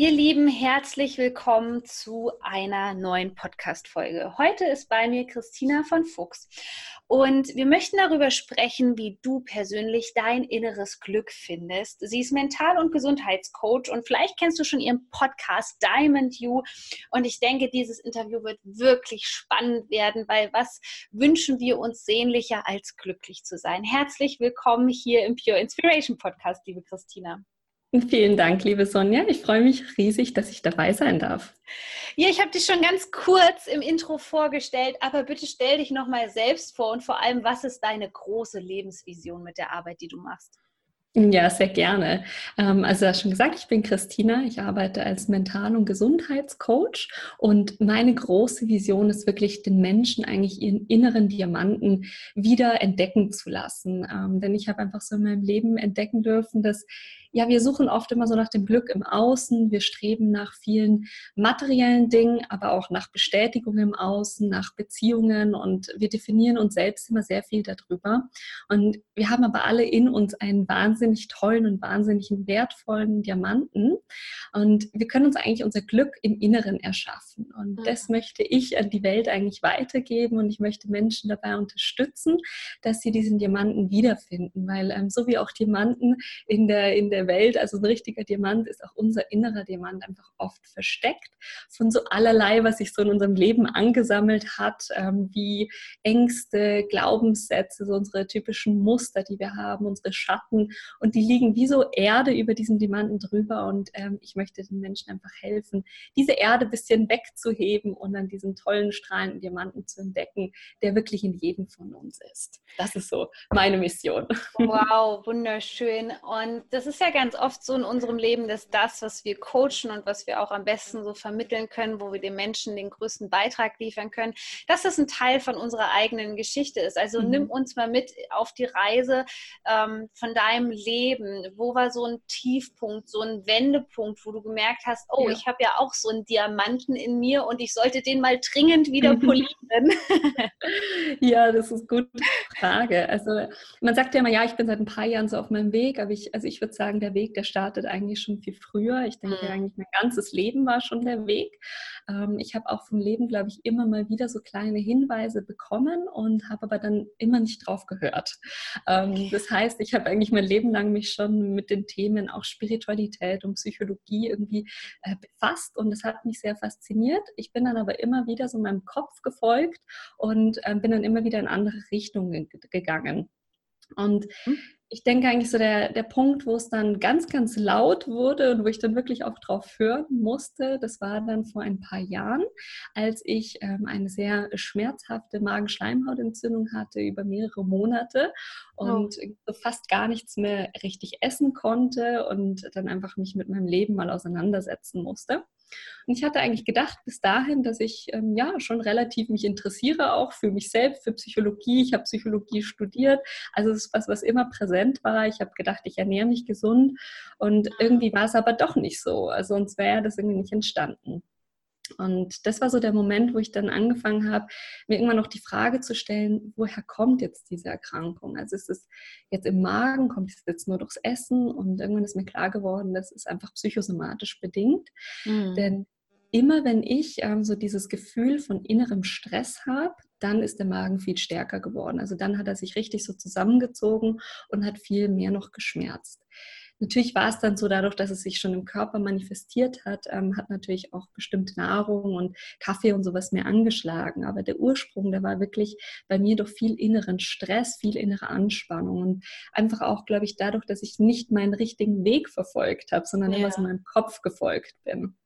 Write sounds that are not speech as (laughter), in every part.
Ihr Lieben, herzlich willkommen zu einer neuen Podcast-Folge. Heute ist bei mir Christina von Fuchs und wir möchten darüber sprechen, wie du persönlich dein inneres Glück findest. Sie ist Mental- und Gesundheitscoach und vielleicht kennst du schon ihren Podcast Diamond You und ich denke, dieses Interview wird wirklich spannend werden, weil was wünschen wir uns sehnlicher als glücklich zu sein? Herzlich willkommen hier im Pure Inspiration Podcast, liebe Christina. Vielen Dank, liebe Sonja. Ich freue mich riesig, dass ich dabei sein darf. Ja, ich habe dich schon ganz kurz im Intro vorgestellt, aber bitte stell dich noch mal selbst vor und vor allem, was ist deine große Lebensvision mit der Arbeit, die du machst? Ja, sehr gerne. Ähm, also, schon gesagt, ich bin Christina. Ich arbeite als Mental- und Gesundheitscoach und meine große Vision ist wirklich, den Menschen eigentlich ihren inneren Diamanten wieder entdecken zu lassen. Ähm, denn ich habe einfach so in meinem Leben entdecken dürfen, dass ja, wir suchen oft immer so nach dem Glück im Außen. Wir streben nach vielen materiellen Dingen, aber auch nach Bestätigung im Außen, nach Beziehungen und wir definieren uns selbst immer sehr viel darüber. Und wir haben aber alle in uns einen wahnsinnig tollen und wahnsinnig wertvollen Diamanten. Und wir können uns eigentlich unser Glück im Inneren erschaffen. Und mhm. das möchte ich an die Welt eigentlich weitergeben und ich möchte Menschen dabei unterstützen, dass sie diesen Diamanten wiederfinden, weil ähm, so wie auch Diamanten in der, in der der Welt, also ein richtiger Diamant, ist auch unser innerer Diamant einfach oft versteckt von so allerlei, was sich so in unserem Leben angesammelt hat, ähm, wie Ängste, Glaubenssätze, so unsere typischen Muster, die wir haben, unsere Schatten und die liegen wie so Erde über diesen Diamanten drüber und ähm, ich möchte den Menschen einfach helfen, diese Erde ein bisschen wegzuheben und dann diesen tollen strahlenden Diamanten zu entdecken, der wirklich in jedem von uns ist. Das ist so meine Mission. Wow, wunderschön. Und das ist ja ganz oft so in unserem Leben, dass das, was wir coachen und was wir auch am besten so vermitteln können, wo wir den Menschen den größten Beitrag liefern können, dass das ein Teil von unserer eigenen Geschichte ist. Also mhm. nimm uns mal mit auf die Reise ähm, von deinem Leben. Wo war so ein Tiefpunkt, so ein Wendepunkt, wo du gemerkt hast, oh, ja. ich habe ja auch so einen Diamanten in mir und ich sollte den mal dringend wieder (laughs) polieren? ja, das ist eine gute Frage. Also man sagt ja immer, ja, ich bin seit ein paar Jahren so auf meinem Weg, aber ich, also ich würde sagen, der Weg, der startet eigentlich schon viel früher. Ich denke, mhm. eigentlich mein ganzes Leben war schon der Weg. Ähm, ich habe auch vom Leben, glaube ich, immer mal wieder so kleine Hinweise bekommen und habe aber dann immer nicht drauf gehört. Ähm, das heißt, ich habe eigentlich mein Leben lang mich schon mit den Themen auch Spiritualität und Psychologie irgendwie äh, befasst und das hat mich sehr fasziniert. Ich bin dann aber immer wieder so meinem Kopf gefolgt und ähm, bin dann immer wieder in andere Richtungen gegangen. Und mhm ich denke eigentlich so der, der Punkt, wo es dann ganz, ganz laut wurde und wo ich dann wirklich auch drauf hören musste, das war dann vor ein paar Jahren, als ich ähm, eine sehr schmerzhafte Magenschleimhautentzündung hatte über mehrere Monate und oh. fast gar nichts mehr richtig essen konnte und dann einfach mich mit meinem Leben mal auseinandersetzen musste. Und ich hatte eigentlich gedacht bis dahin, dass ich ähm, ja schon relativ mich interessiere auch für mich selbst, für Psychologie. Ich habe Psychologie studiert, also es ist was, was immer präsent war. Ich habe gedacht, ich ernähre mich gesund und irgendwie war es aber doch nicht so. Also sonst wäre das irgendwie nicht entstanden. Und das war so der Moment, wo ich dann angefangen habe, mir irgendwann noch die Frage zu stellen, woher kommt jetzt diese Erkrankung? Also ist es jetzt im Magen, kommt es jetzt nur durchs Essen? Und irgendwann ist mir klar geworden, das ist einfach psychosomatisch bedingt. Mhm. Denn immer wenn ich ähm, so dieses Gefühl von innerem Stress habe, dann ist der Magen viel stärker geworden. Also dann hat er sich richtig so zusammengezogen und hat viel mehr noch geschmerzt. Natürlich war es dann so, dadurch, dass es sich schon im Körper manifestiert hat, ähm, hat natürlich auch bestimmte Nahrung und Kaffee und sowas mehr angeschlagen. Aber der Ursprung, der war wirklich bei mir durch viel inneren Stress, viel innere Anspannung und einfach auch, glaube ich, dadurch, dass ich nicht meinen richtigen Weg verfolgt habe, sondern ja. immer so meinem Kopf gefolgt bin.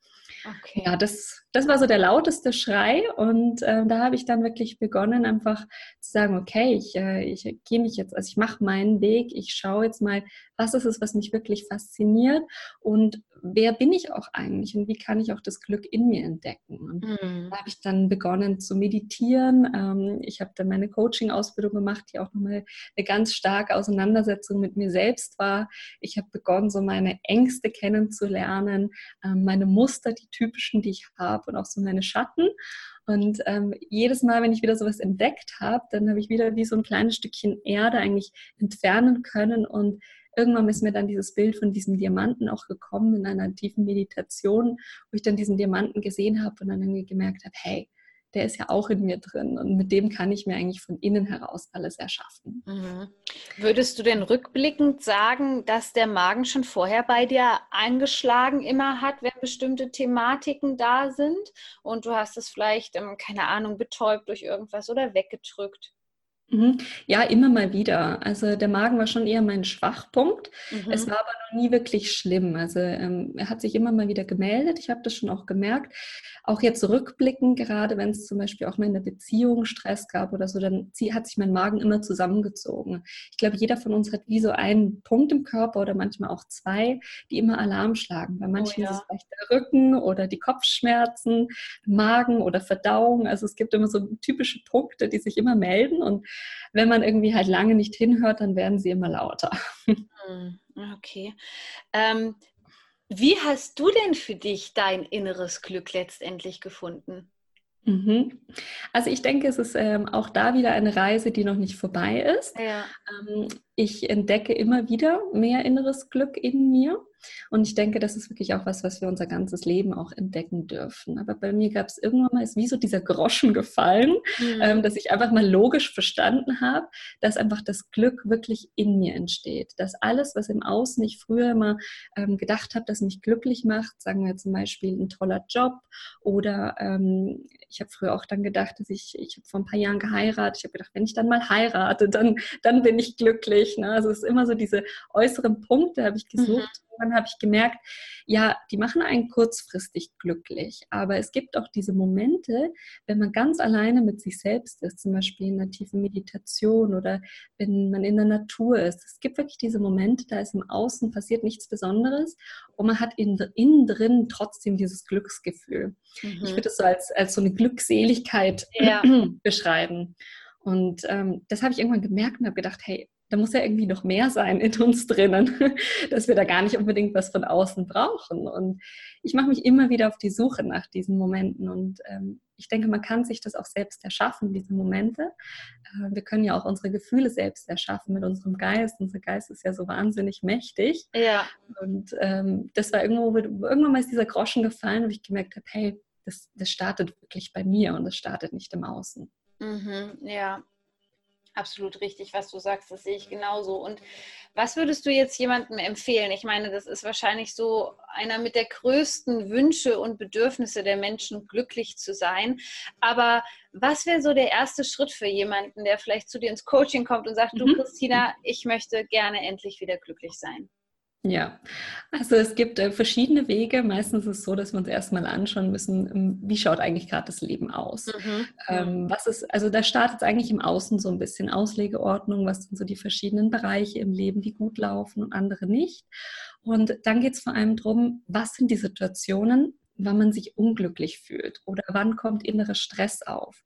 Okay. Ja, das, das war so der lauteste Schrei und äh, da habe ich dann wirklich begonnen, einfach zu sagen, okay, ich, äh, ich gehe mich jetzt, also ich mache meinen Weg, ich schaue jetzt mal, was ist es, was mich wirklich fasziniert und wer bin ich auch eigentlich und wie kann ich auch das Glück in mir entdecken. Und mhm. da habe ich dann begonnen zu meditieren. Ähm, ich habe dann meine Coaching-Ausbildung gemacht, die auch nochmal eine ganz starke Auseinandersetzung mit mir selbst war. Ich habe begonnen, so meine Ängste kennenzulernen, ähm, meine Muster, die typischen, die ich habe und auch so meine Schatten. Und ähm, jedes Mal, wenn ich wieder sowas entdeckt habe, dann habe ich wieder wie so ein kleines Stückchen Erde eigentlich entfernen können und irgendwann ist mir dann dieses Bild von diesem Diamanten auch gekommen in einer tiefen Meditation, wo ich dann diesen Diamanten gesehen habe und dann irgendwie gemerkt habe, hey, der ist ja auch in mir drin und mit dem kann ich mir eigentlich von innen heraus alles erschaffen. Mhm. Würdest du denn rückblickend sagen, dass der Magen schon vorher bei dir eingeschlagen immer hat, wenn bestimmte Thematiken da sind und du hast es vielleicht, ähm, keine Ahnung, betäubt durch irgendwas oder weggedrückt? Mhm. Ja, immer mal wieder. Also der Magen war schon eher mein Schwachpunkt. Mhm. Es war aber noch nie wirklich schlimm. Also ähm, er hat sich immer mal wieder gemeldet. Ich habe das schon auch gemerkt. Auch jetzt rückblickend, gerade wenn es zum Beispiel auch mal in der Beziehung Stress gab oder so, dann hat sich mein Magen immer zusammengezogen. Ich glaube, jeder von uns hat wie so einen Punkt im Körper oder manchmal auch zwei, die immer Alarm schlagen. Bei manchen oh, ja. ist es vielleicht der Rücken oder die Kopfschmerzen, Magen oder Verdauung. Also es gibt immer so typische Punkte, die sich immer melden und wenn man irgendwie halt lange nicht hinhört, dann werden sie immer lauter. Hm, okay. Ähm, wie hast du denn für dich dein inneres Glück letztendlich gefunden? Mhm. Also ich denke, es ist ähm, auch da wieder eine Reise, die noch nicht vorbei ist. Ja. Ähm, ich entdecke immer wieder mehr inneres Glück in mir. Und ich denke, das ist wirklich auch was, was wir unser ganzes Leben auch entdecken dürfen. Aber bei mir gab es irgendwann mal, ist wie so dieser Groschen gefallen, mhm. ähm, dass ich einfach mal logisch verstanden habe, dass einfach das Glück wirklich in mir entsteht. Dass alles, was im Außen ich früher immer ähm, gedacht habe, das mich glücklich macht, sagen wir zum Beispiel ein toller Job oder ähm, ich habe früher auch dann gedacht, dass ich, ich habe vor ein paar Jahren geheiratet, ich habe gedacht, wenn ich dann mal heirate, dann, dann bin ich glücklich glücklich. Ne? Also es ist immer so diese äußeren Punkte, habe ich gesucht. Mhm. dann habe ich gemerkt, ja, die machen einen kurzfristig glücklich. Aber es gibt auch diese Momente, wenn man ganz alleine mit sich selbst ist, zum Beispiel in einer tiefen Meditation oder wenn man in der Natur ist. Es gibt wirklich diese Momente, da ist im Außen passiert nichts Besonderes und man hat innen, innen drin trotzdem dieses Glücksgefühl. Mhm. Ich würde es so als, als so eine Glückseligkeit ja. (clears throat) beschreiben. Und ähm, das habe ich irgendwann gemerkt und habe gedacht, hey, da muss ja irgendwie noch mehr sein in uns drinnen, (laughs) dass wir da gar nicht unbedingt was von außen brauchen. Und ich mache mich immer wieder auf die Suche nach diesen Momenten. Und ähm, ich denke, man kann sich das auch selbst erschaffen, diese Momente. Äh, wir können ja auch unsere Gefühle selbst erschaffen mit unserem Geist. Unser Geist ist ja so wahnsinnig mächtig. Ja. Und ähm, das war irgendwo, irgendwann mal ist dieser Groschen gefallen, wo ich gemerkt habe, hey, das, das startet wirklich bei mir und das startet nicht im Außen. Mhm, ja, Absolut richtig, was du sagst, das sehe ich genauso. Und was würdest du jetzt jemandem empfehlen? Ich meine, das ist wahrscheinlich so einer mit der größten Wünsche und Bedürfnisse der Menschen, glücklich zu sein. Aber was wäre so der erste Schritt für jemanden, der vielleicht zu dir ins Coaching kommt und sagt, mhm. du Christina, ich möchte gerne endlich wieder glücklich sein? Ja, also es gibt äh, verschiedene Wege. Meistens ist es so, dass wir uns erstmal anschauen müssen, ähm, wie schaut eigentlich gerade das Leben aus. Mhm. Ähm, was ist, also da startet es eigentlich im Außen so ein bisschen Auslegeordnung, was sind so die verschiedenen Bereiche im Leben, die gut laufen und andere nicht. Und dann geht es vor allem darum, was sind die Situationen, wann man sich unglücklich fühlt oder wann kommt innerer Stress auf.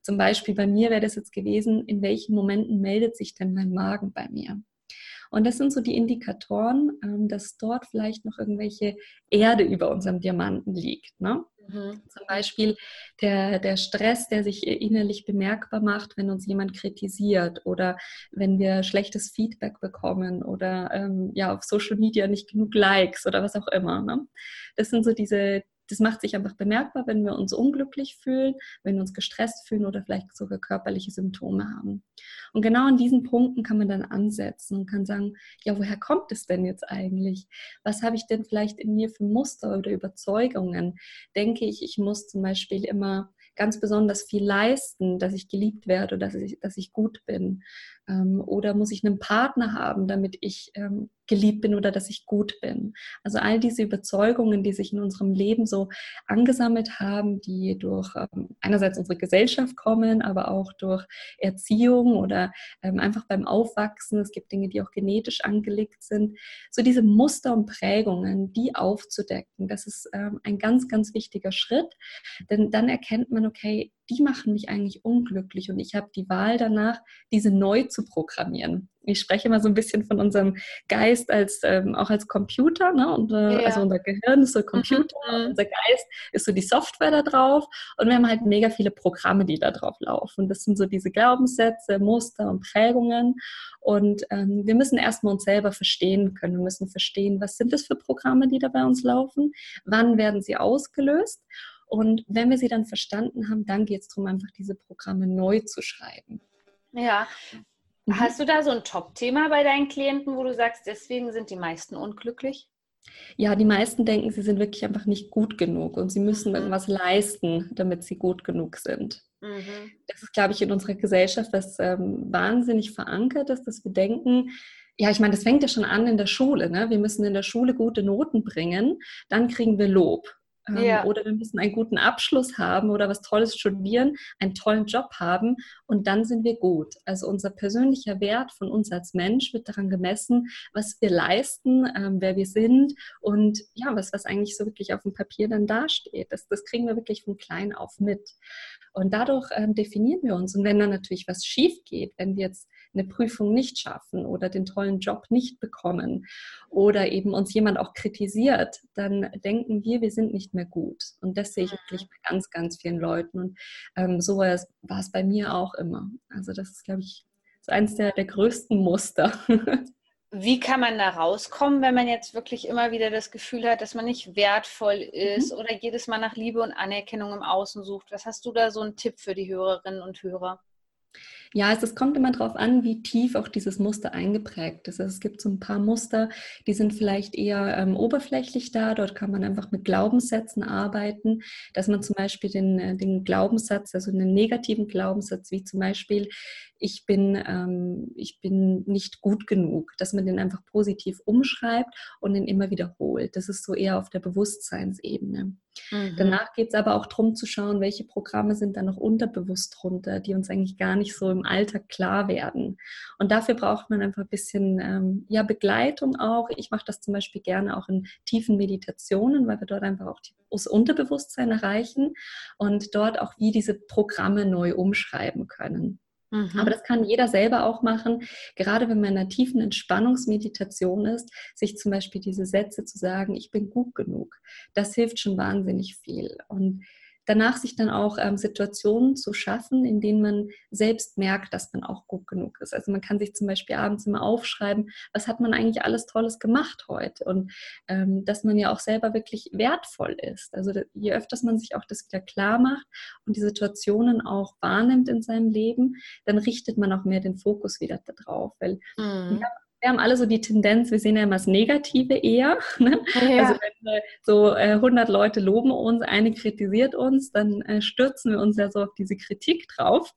Zum Beispiel bei mir wäre das jetzt gewesen, in welchen Momenten meldet sich denn mein Magen bei mir? Und das sind so die Indikatoren, ähm, dass dort vielleicht noch irgendwelche Erde über unserem Diamanten liegt. Ne? Mhm. Zum Beispiel der, der Stress, der sich innerlich bemerkbar macht, wenn uns jemand kritisiert oder wenn wir schlechtes Feedback bekommen oder ähm, ja auf Social Media nicht genug Likes oder was auch immer. Ne? Das sind so diese, das macht sich einfach bemerkbar, wenn wir uns unglücklich fühlen, wenn wir uns gestresst fühlen oder vielleicht sogar körperliche Symptome haben. Und genau an diesen Punkten kann man dann ansetzen und kann sagen, ja, woher kommt es denn jetzt eigentlich? Was habe ich denn vielleicht in mir für Muster oder Überzeugungen? Denke ich, ich muss zum Beispiel immer ganz besonders viel leisten, dass ich geliebt werde oder dass ich, dass ich gut bin. Ähm, oder muss ich einen Partner haben, damit ich ähm, geliebt bin oder dass ich gut bin. Also all diese Überzeugungen, die sich in unserem Leben so angesammelt haben, die durch ähm, einerseits unsere Gesellschaft kommen, aber auch durch Erziehung oder einfach beim Aufwachsen. Es gibt Dinge, die auch genetisch angelegt sind. So diese Muster und Prägungen, die aufzudecken, das ist ein ganz, ganz wichtiger Schritt. Denn dann erkennt man, okay, die machen mich eigentlich unglücklich und ich habe die Wahl danach, diese neu zu programmieren. Ich spreche immer so ein bisschen von unserem Geist als ähm, auch als Computer, ne? Und, äh, ja. also unser Gehirn ist so Computer, mhm. unser Geist ist so die Software da drauf und wir haben halt mega viele Programme, die da drauf laufen. Das sind so diese Glaubenssätze, Muster und Prägungen und ähm, wir müssen erstmal uns selber verstehen können. Wir müssen verstehen, was sind das für Programme, die da bei uns laufen, wann werden sie ausgelöst und wenn wir sie dann verstanden haben, dann geht es darum, einfach diese Programme neu zu schreiben. Ja. Mhm. Hast du da so ein Top-Thema bei deinen Klienten, wo du sagst, deswegen sind die meisten unglücklich? Ja, die meisten denken, sie sind wirklich einfach nicht gut genug und sie müssen mhm. irgendwas leisten, damit sie gut genug sind. Mhm. Das ist, glaube ich, in unserer Gesellschaft, was ähm, wahnsinnig verankert ist, dass wir denken, ja, ich meine, das fängt ja schon an in der Schule. Ne? Wir müssen in der Schule gute Noten bringen, dann kriegen wir Lob. Ähm, ja. Oder wir müssen einen guten Abschluss haben oder was Tolles studieren, einen tollen Job haben und dann sind wir gut. Also unser persönlicher Wert von uns als Mensch wird daran gemessen, was wir leisten, ähm, wer wir sind und ja, was, was eigentlich so wirklich auf dem Papier dann dasteht. Das, das kriegen wir wirklich von klein auf mit. Und dadurch ähm, definieren wir uns. Und wenn dann natürlich was schief geht, wenn wir jetzt eine Prüfung nicht schaffen oder den tollen Job nicht bekommen oder eben uns jemand auch kritisiert, dann denken wir, wir sind nicht mehr gut. Und das sehe ich wirklich bei ganz, ganz vielen Leuten. Und ähm, so war es, war es bei mir auch immer. Also das ist, glaube ich, so eines der, der größten Muster. (laughs) Wie kann man da rauskommen, wenn man jetzt wirklich immer wieder das Gefühl hat, dass man nicht wertvoll ist mhm. oder jedes Mal nach Liebe und Anerkennung im Außen sucht? Was hast du da so einen Tipp für die Hörerinnen und Hörer? Ja, also es kommt immer darauf an, wie tief auch dieses Muster eingeprägt ist. Also es gibt so ein paar Muster, die sind vielleicht eher ähm, oberflächlich da. Dort kann man einfach mit Glaubenssätzen arbeiten, dass man zum Beispiel den, äh, den Glaubenssatz, also einen negativen Glaubenssatz, wie zum Beispiel, ich bin, ähm, ich bin nicht gut genug, dass man den einfach positiv umschreibt und den immer wiederholt. Das ist so eher auf der Bewusstseinsebene. Mhm. Danach geht es aber auch darum zu schauen, welche Programme sind da noch unterbewusst drunter, die uns eigentlich gar nicht so im Alltag klar werden. Und dafür braucht man einfach ein bisschen ähm, ja, Begleitung auch. Ich mache das zum Beispiel gerne auch in tiefen Meditationen, weil wir dort einfach auch das Unterbewusstsein erreichen und dort auch wie diese Programme neu umschreiben können. Mhm. Aber das kann jeder selber auch machen, gerade wenn man in einer tiefen Entspannungsmeditation ist, sich zum Beispiel diese Sätze zu sagen, ich bin gut genug. Das hilft schon wahnsinnig viel. Und danach sich dann auch ähm, Situationen zu schaffen, in denen man selbst merkt, dass man auch gut genug ist. Also man kann sich zum Beispiel abends immer aufschreiben, was hat man eigentlich alles Tolles gemacht heute und ähm, dass man ja auch selber wirklich wertvoll ist. Also je öfters man sich auch das wieder klar macht und die Situationen auch wahrnimmt in seinem Leben, dann richtet man auch mehr den Fokus wieder darauf, weil mhm. ja, wir haben alle so die Tendenz, wir sehen ja immer das Negative eher. (laughs) Ne? Ja. Also wenn so äh, 100 Leute loben uns, eine kritisiert uns, dann äh, stürzen wir uns ja so auf diese Kritik drauf.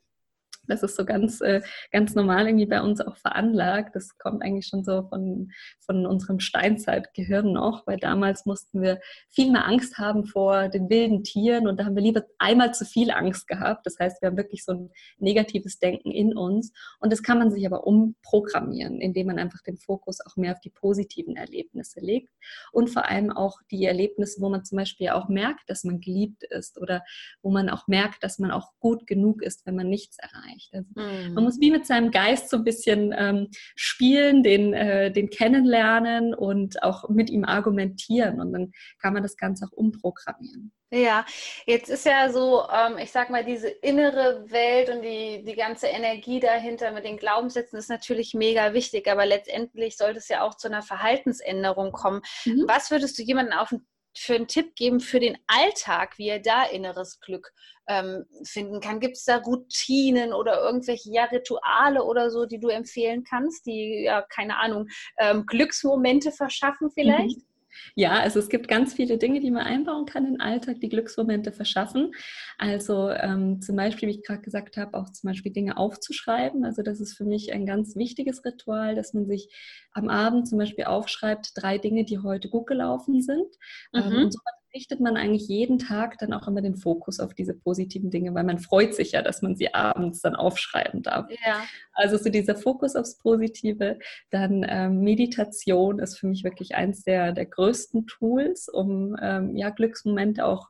Das ist so ganz, äh, ganz normal irgendwie bei uns auch veranlagt. Das kommt eigentlich schon so von, von unserem Steinzeitgehirn noch, weil damals mussten wir viel mehr Angst haben vor den wilden Tieren und da haben wir lieber einmal zu viel Angst gehabt. Das heißt, wir haben wirklich so ein negatives Denken in uns und das kann man sich aber umprogrammieren, indem man einfach den Fokus auch mehr auf die positiven Erlebnisse legt und vor allem auch die Erlebnisse, wo man zum Beispiel auch merkt, dass man geliebt ist oder wo man auch merkt, dass man auch gut genug ist, wenn man nichts erreicht erreicht. Also mhm. Man muss wie mit seinem Geist so ein bisschen ähm, spielen, den, äh, den kennenlernen und auch mit ihm argumentieren. Und dann kann man das Ganze auch umprogrammieren. Ja, jetzt ist ja so, ähm, ich sag mal, diese innere Welt und die, die ganze Energie dahinter mit den Glaubenssätzen ist natürlich mega wichtig, aber letztendlich sollte es ja auch zu einer Verhaltensänderung kommen. Mhm. Was würdest du jemandem auf den für einen Tipp geben für den Alltag, wie er da inneres Glück ähm, finden kann? Gibt es da Routinen oder irgendwelche ja, Rituale oder so, die du empfehlen kannst, die ja, keine Ahnung, ähm, Glücksmomente verschaffen vielleicht? Mhm. Ja, also es gibt ganz viele Dinge, die man einbauen kann in den Alltag, die Glücksmomente verschaffen. Also ähm, zum Beispiel, wie ich gerade gesagt habe, auch zum Beispiel Dinge aufzuschreiben. Also das ist für mich ein ganz wichtiges Ritual, dass man sich am Abend zum Beispiel aufschreibt, drei Dinge, die heute gut gelaufen sind. Ähm, mhm. Ähm, und so richtet man eigentlich jeden Tag dann auch immer den Fokus auf diese positiven Dinge, weil man freut sich ja, dass man sie abends dann aufschreiben darf. Ja. Also so dieser Fokus aufs Positive. Dann ähm, Meditation ist für mich wirklich eins der, der größten Tools, um ähm, ja, Glücksmomente auch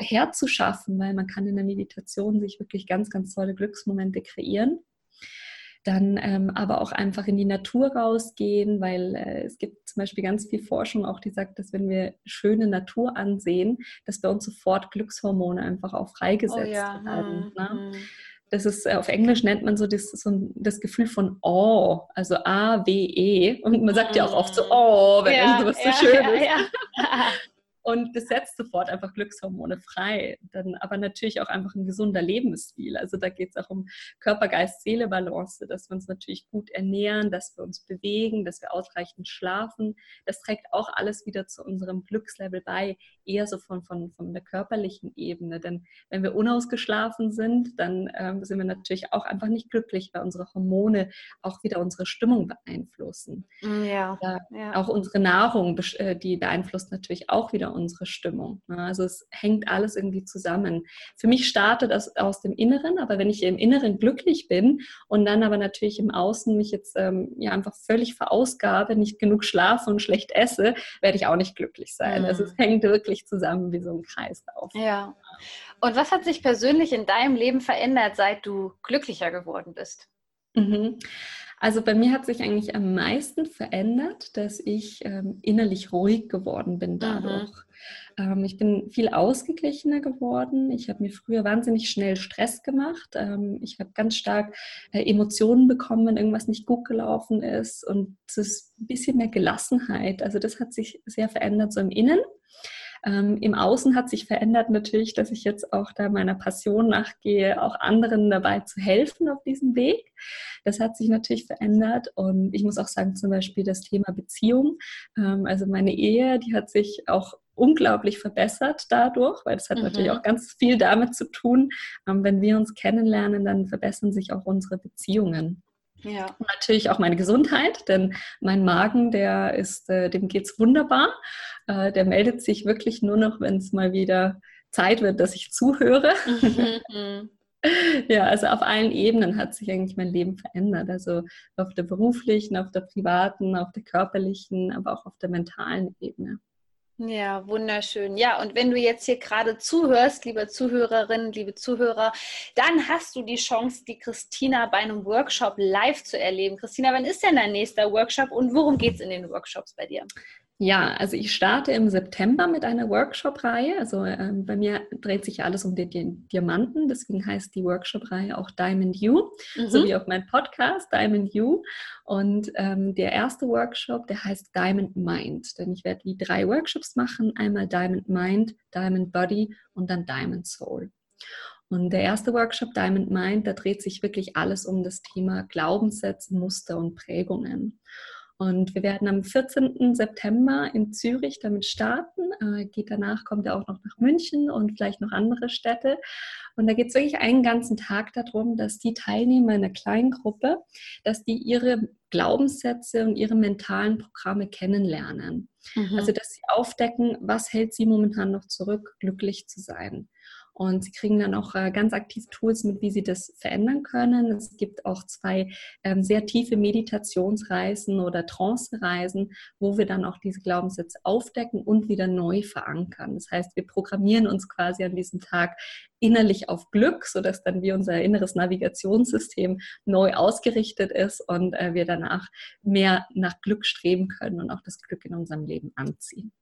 herzuschaffen, weil man kann in der Meditation sich wirklich ganz, ganz tolle Glücksmomente kreieren dann ähm, aber auch einfach in die Natur rausgehen, weil äh, es gibt zum Beispiel ganz viel Forschung auch, die sagt, dass wenn wir schöne Natur ansehen, dass bei uns sofort Glückshormone einfach auch freigesetzt oh ja. werden. Hm, ne? Hm. Das ist, äh, auf Englisch nennt man so das, so das Gefühl von Awe, also A-W-E. Und man sagt ja auch oft so, oh, wenn ja, irgendwas so ja, schön ja, ist. (laughs) Und das setzt sofort einfach Glückshormone frei. Dann aber natürlich auch einfach ein gesunder Lebensstil. Also da geht es auch um Körper-Geist-Seele-Balance, dass wir uns natürlich gut ernähren, dass wir uns bewegen, dass wir ausreichend schlafen. Das trägt auch alles wieder zu unserem Glückslevel bei, eher so von, von, von der körperlichen Ebene. Denn wenn wir unausgeschlafen sind, dann ähm, sind wir natürlich auch einfach nicht glücklich, weil unsere Hormone auch wieder unsere Stimmung beeinflussen. Ja, ja. Auch unsere Nahrung, äh, die beeinflusst natürlich auch wieder unsere Stimmung. Ne? Also es hängt alles irgendwie zusammen. Für mich startet das aus dem Inneren, aber wenn ich im Inneren glücklich bin und dann aber natürlich im Außen mich jetzt ähm, ja einfach völlig verausgabe, nicht genug schlafe und schlecht esse, werde ich auch nicht glücklich sein. Mhm. Also es hängt wirklich zusammen wie so ein Kreislauf. Ja. Und was hat sich persönlich in deinem Leben verändert, seit du glücklicher geworden bist? Mhm. Also bei mir hat sich eigentlich am meisten verändert, dass ich ähm, innerlich ruhig geworden bin dadurch. Mhm. Ähm, ich bin viel ausgeglichener geworden. Ich habe mir früher wahnsinnig schnell Stress gemacht. Ähm, ich habe ganz stark äh, Emotionen bekommen, wenn irgendwas nicht gut gelaufen ist. Und es ist ein bisschen mehr Gelassenheit. Also das hat sich sehr verändert so im Innen. Ähm, Im Außen hat sich verändert natürlich, dass ich jetzt auch da meiner Passion nachgehe, auch anderen dabei zu helfen auf diesem Weg. Das hat sich natürlich verändert und ich muss auch sagen, zum Beispiel das Thema Beziehung. Ähm, also meine Ehe, die hat sich auch unglaublich verbessert dadurch, weil das hat mhm. natürlich auch ganz viel damit zu tun. Ähm, wenn wir uns kennenlernen, dann verbessern sich auch unsere Beziehungen. Ja. Und natürlich auch meine Gesundheit, denn mein Magen, der ist, äh, dem geht's wunderbar. Äh, der meldet sich wirklich nur noch, wenn es mal wieder Zeit wird, dass ich zuhöre. Mhm. (laughs) ja, also auf allen Ebenen hat sich eigentlich mein Leben verändert. Also auf der beruflichen, auf der privaten, auf der körperlichen, aber auch auf der mentalen Ebene. Ja, wunderschön. Ja, und wenn du jetzt hier gerade zuhörst, liebe Zuhörerinnen, liebe Zuhörer, dann hast du die Chance, die Christina bei einem Workshop live zu erleben. Christina, wann ist denn dein nächster Workshop und worum geht es in den Workshops bei dir? Ja, also ich starte im September mit einer Workshop-Reihe. Also ähm, bei mir dreht sich alles um den Diamanten, deswegen heißt die Workshop-Reihe auch Diamond You, mhm. sowie auch mein Podcast Diamond You. Und ähm, der erste Workshop, der heißt Diamond Mind, denn ich werde wie drei Workshops machen: einmal Diamond Mind, Diamond Body und dann Diamond Soul. Und der erste Workshop, Diamond Mind, da dreht sich wirklich alles um das Thema Glaubenssätze, Muster und Prägungen. Und wir werden am 14. September in Zürich damit starten. Äh, geht danach, kommt er auch noch nach München und vielleicht noch andere Städte. Und da geht es wirklich einen ganzen Tag darum, dass die Teilnehmer in einer kleinen Gruppe, dass die ihre Glaubenssätze und ihre mentalen Programme kennenlernen. Mhm. Also, dass sie aufdecken, was hält sie momentan noch zurück, glücklich zu sein. Und sie kriegen dann auch äh, ganz aktiv Tools mit, wie sie das verändern können. Es gibt auch zwei ähm, sehr tiefe Meditationsreisen oder Trance-Reisen, wo wir dann auch diese Glaubenssätze aufdecken und wieder neu verankern. Das heißt, wir programmieren uns quasi an diesem Tag innerlich auf Glück, sodass dann wie unser inneres Navigationssystem neu ausgerichtet ist und äh, wir danach mehr nach Glück streben können und auch das Glück in unserem Leben anziehen.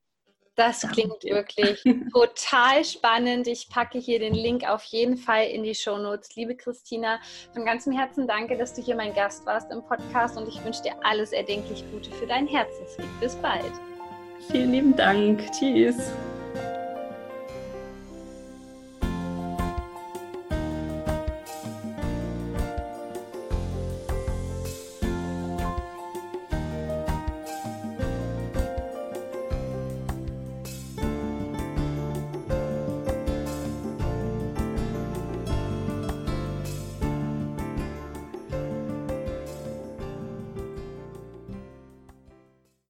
Das klingt wirklich (laughs) total spannend. Ich packe hier den Link auf jeden Fall in die Show Notes. Liebe Christina, von ganzem Herzen danke, dass du hier mein Gast warst im Podcast und ich wünsche dir alles erdenklich Gute für deinen Herzensweg. Bis bald. Vielen lieben Dank. Tschüss.